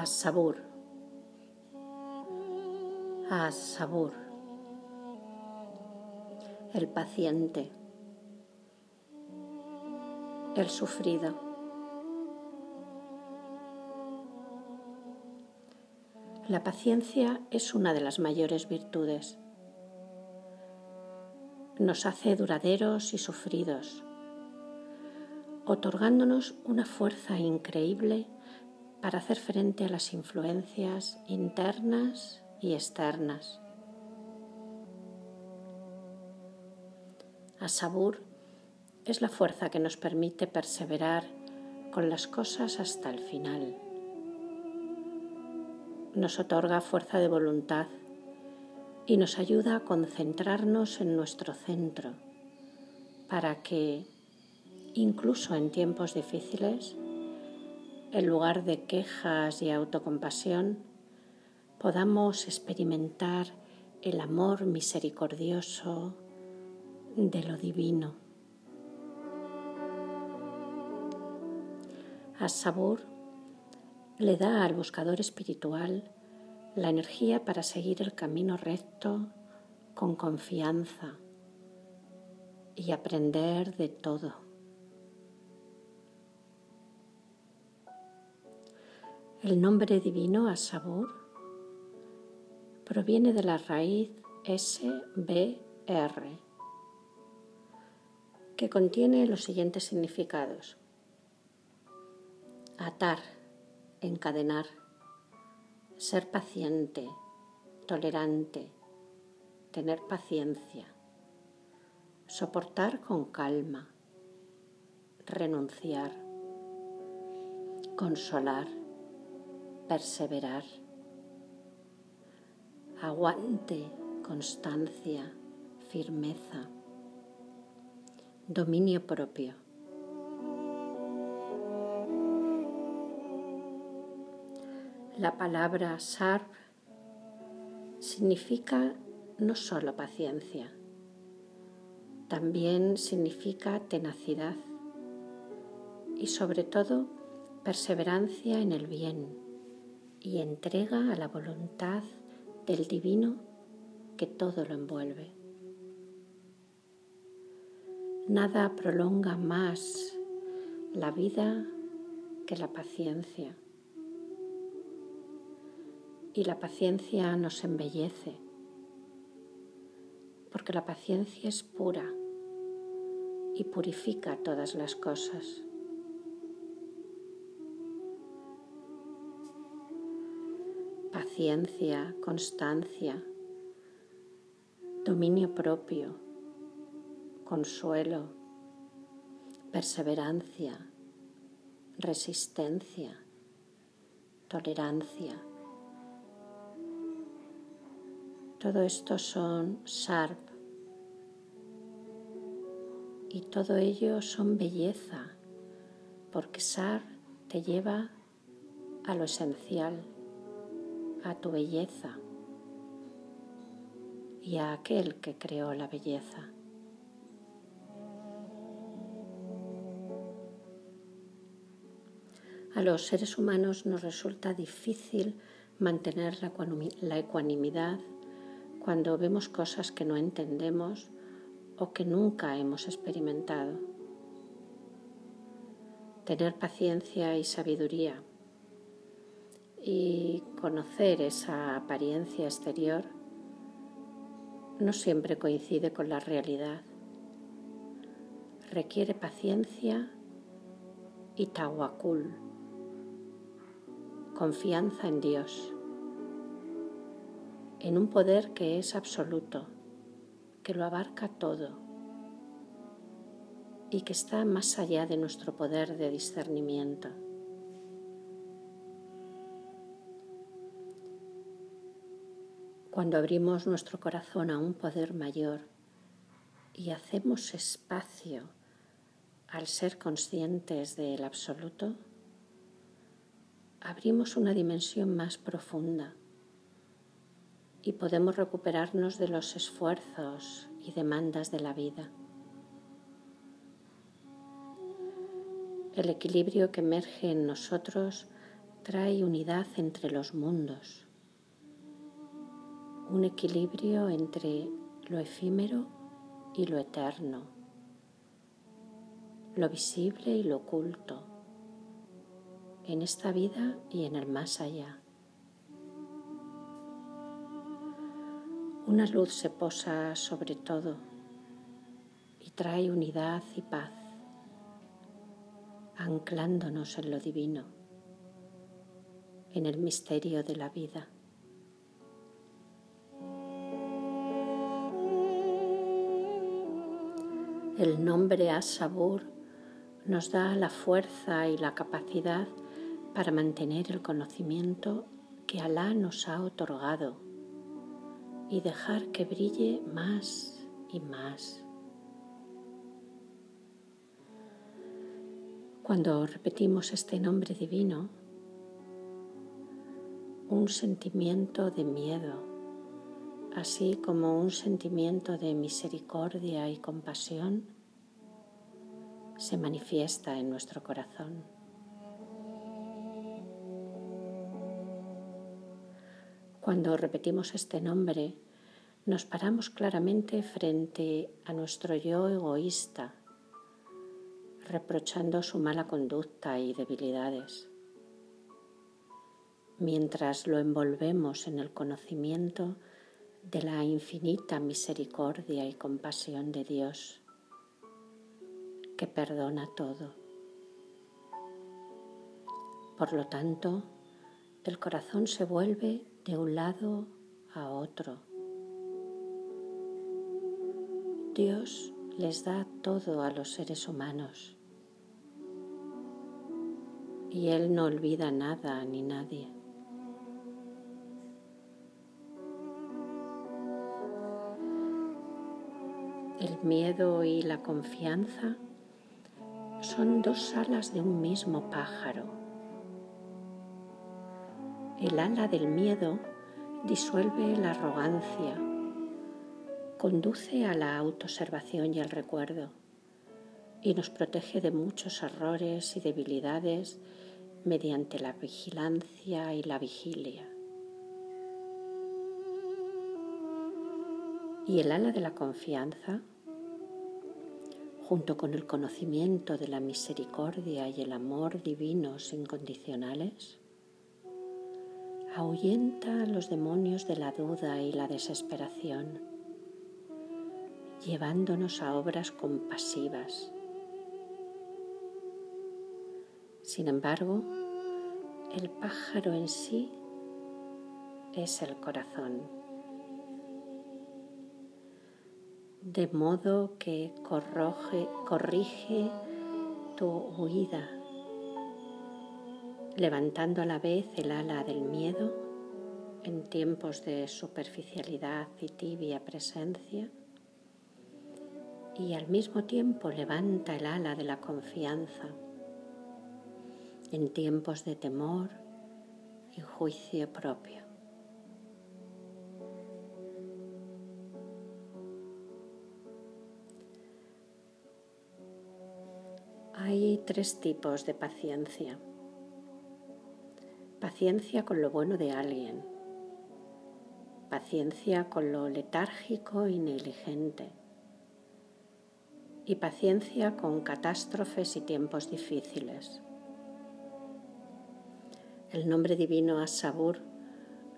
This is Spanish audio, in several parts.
a sabor, a sabor, el paciente, el sufrido. La paciencia es una de las mayores virtudes. Nos hace duraderos y sufridos, otorgándonos una fuerza increíble para hacer frente a las influencias internas y externas. Asabur es la fuerza que nos permite perseverar con las cosas hasta el final. Nos otorga fuerza de voluntad y nos ayuda a concentrarnos en nuestro centro para que, incluso en tiempos difíciles, en lugar de quejas y autocompasión, podamos experimentar el amor misericordioso de lo divino. Asabur le da al buscador espiritual la energía para seguir el camino recto con confianza y aprender de todo. El nombre divino Asabur proviene de la raíz SBR, que contiene los siguientes significados. Atar, encadenar, ser paciente, tolerante, tener paciencia, soportar con calma, renunciar, consolar perseverar. Aguante, constancia, firmeza, dominio propio. La palabra sar significa no solo paciencia, también significa tenacidad y sobre todo perseverancia en el bien y entrega a la voluntad del divino que todo lo envuelve. Nada prolonga más la vida que la paciencia. Y la paciencia nos embellece, porque la paciencia es pura y purifica todas las cosas. Paciencia, constancia, dominio propio, consuelo, perseverancia, resistencia, tolerancia. Todo esto son SARP y todo ello son belleza, porque SAR te lleva a lo esencial a tu belleza y a aquel que creó la belleza. A los seres humanos nos resulta difícil mantener la ecuanimidad cuando vemos cosas que no entendemos o que nunca hemos experimentado. Tener paciencia y sabiduría y conocer esa apariencia exterior no siempre coincide con la realidad. Requiere paciencia y tawakul, confianza en Dios, en un poder que es absoluto, que lo abarca todo y que está más allá de nuestro poder de discernimiento. Cuando abrimos nuestro corazón a un poder mayor y hacemos espacio al ser conscientes del absoluto, abrimos una dimensión más profunda y podemos recuperarnos de los esfuerzos y demandas de la vida. El equilibrio que emerge en nosotros trae unidad entre los mundos, un equilibrio entre lo efímero y lo eterno, lo visible y lo oculto, en esta vida y en el más allá. Una luz se posa sobre todo y trae unidad y paz, anclándonos en lo divino, en el misterio de la vida. El nombre Asabur nos da la fuerza y la capacidad para mantener el conocimiento que Alá nos ha otorgado y dejar que brille más y más. Cuando repetimos este nombre divino, un sentimiento de miedo, así como un sentimiento de misericordia y compasión, se manifiesta en nuestro corazón. Cuando repetimos este nombre, nos paramos claramente frente a nuestro yo egoísta, reprochando su mala conducta y debilidades, mientras lo envolvemos en el conocimiento de la infinita misericordia y compasión de Dios, que perdona todo. Por lo tanto, el corazón se vuelve de un lado a otro. Dios les da todo a los seres humanos y Él no olvida nada ni nadie. El miedo y la confianza son dos alas de un mismo pájaro. El ala del miedo disuelve la arrogancia, conduce a la autoobservación y al recuerdo y nos protege de muchos errores y debilidades mediante la vigilancia y la vigilia. Y el ala de la confianza, junto con el conocimiento de la misericordia y el amor divinos incondicionales, ahuyenta a los demonios de la duda y la desesperación, llevándonos a obras compasivas. Sin embargo, el pájaro en sí es el corazón, de modo que corrige tu huida levantando a la vez el ala del miedo en tiempos de superficialidad y tibia presencia y al mismo tiempo levanta el ala de la confianza en tiempos de temor y juicio propio. Tres tipos de paciencia. Paciencia con lo bueno de alguien, paciencia con lo letárgico y negligente, y paciencia con catástrofes y tiempos difíciles. El nombre divino Asabur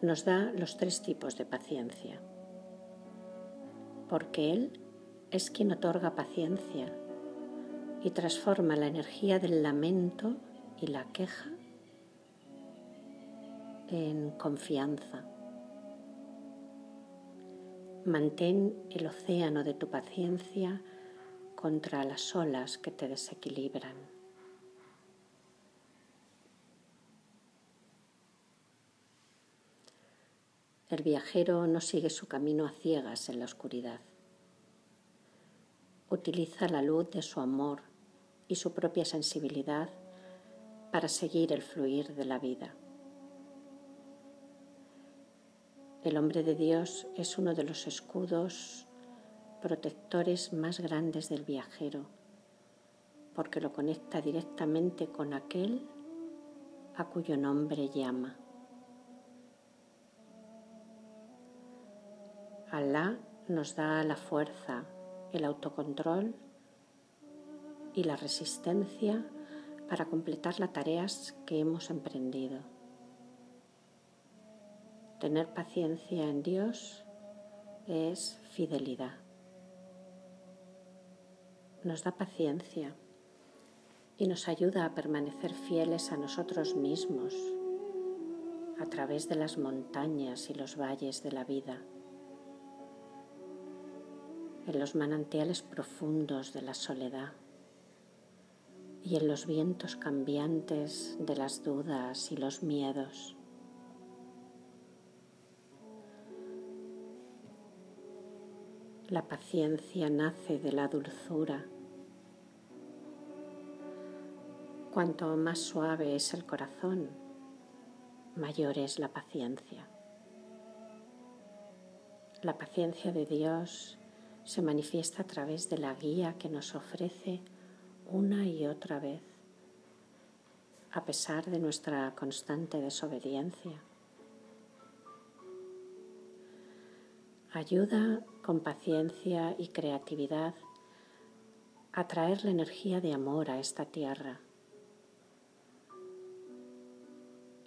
nos da los tres tipos de paciencia, porque Él es quien otorga paciencia y transforma la energía del lamento y la queja en confianza. Mantén el océano de tu paciencia contra las olas que te desequilibran. El viajero no sigue su camino a ciegas en la oscuridad. Utiliza la luz de su amor y su propia sensibilidad para seguir el fluir de la vida. El hombre de Dios es uno de los escudos protectores más grandes del viajero, porque lo conecta directamente con aquel a cuyo nombre llama. Alá nos da la fuerza, el autocontrol y la resistencia para completar las tareas que hemos emprendido. Tener paciencia en Dios es fidelidad. Nos da paciencia y nos ayuda a permanecer fieles a nosotros mismos a través de las montañas y los valles de la vida, en los manantiales profundos de la soledad y en los vientos cambiantes de las dudas y los miedos. La paciencia nace de la dulzura. Cuanto más suave es el corazón, mayor es la paciencia. La paciencia de Dios se manifiesta a través de la guía que nos ofrece una y otra vez, a pesar de nuestra constante desobediencia. Ayuda con paciencia y creatividad a traer la energía de amor a esta tierra.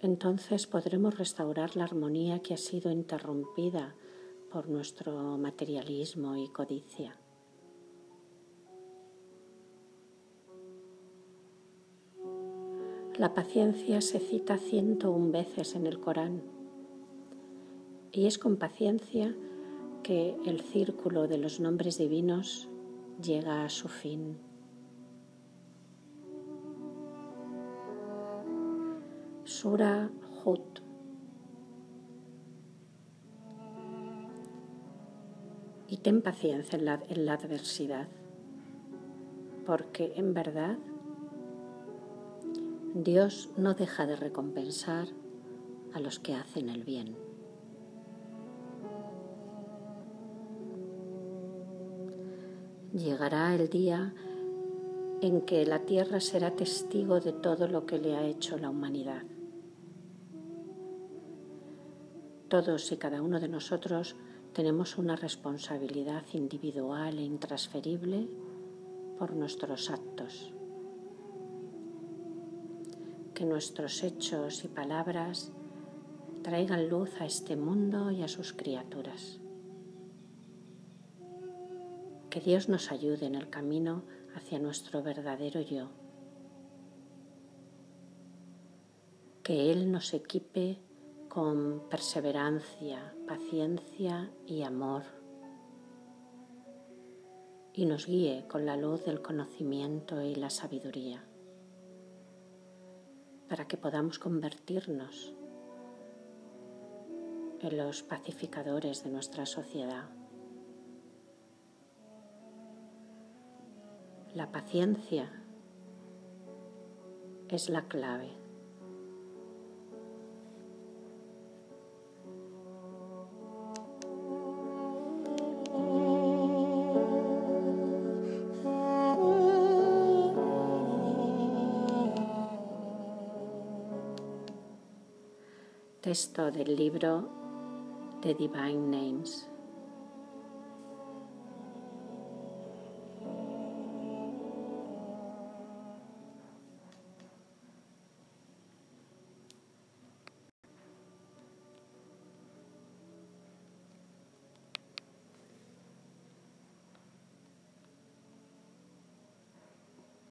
Entonces podremos restaurar la armonía que ha sido interrumpida por nuestro materialismo y codicia. La paciencia se cita 101 veces en el Corán y es con paciencia que el círculo de los nombres divinos llega a su fin. Sura Hud. Y ten paciencia en la adversidad, porque en verdad Dios no deja de recompensar a los que hacen el bien. Llegará el día en que la tierra será testigo de todo lo que le ha hecho la humanidad. Todos y cada uno de nosotros tenemos una responsabilidad individual e intransferible por nuestros actos. Que nuestros hechos y palabras traigan luz a este mundo y a sus criaturas. Que Dios nos ayude en el camino hacia nuestro verdadero yo. Que Él nos equipe con perseverancia, paciencia y amor y nos guíe con la luz del conocimiento y la sabiduría para que podamos convertirnos en los pacificadores de nuestra sociedad. La paciencia es la clave. Texto del libro The Divine Names.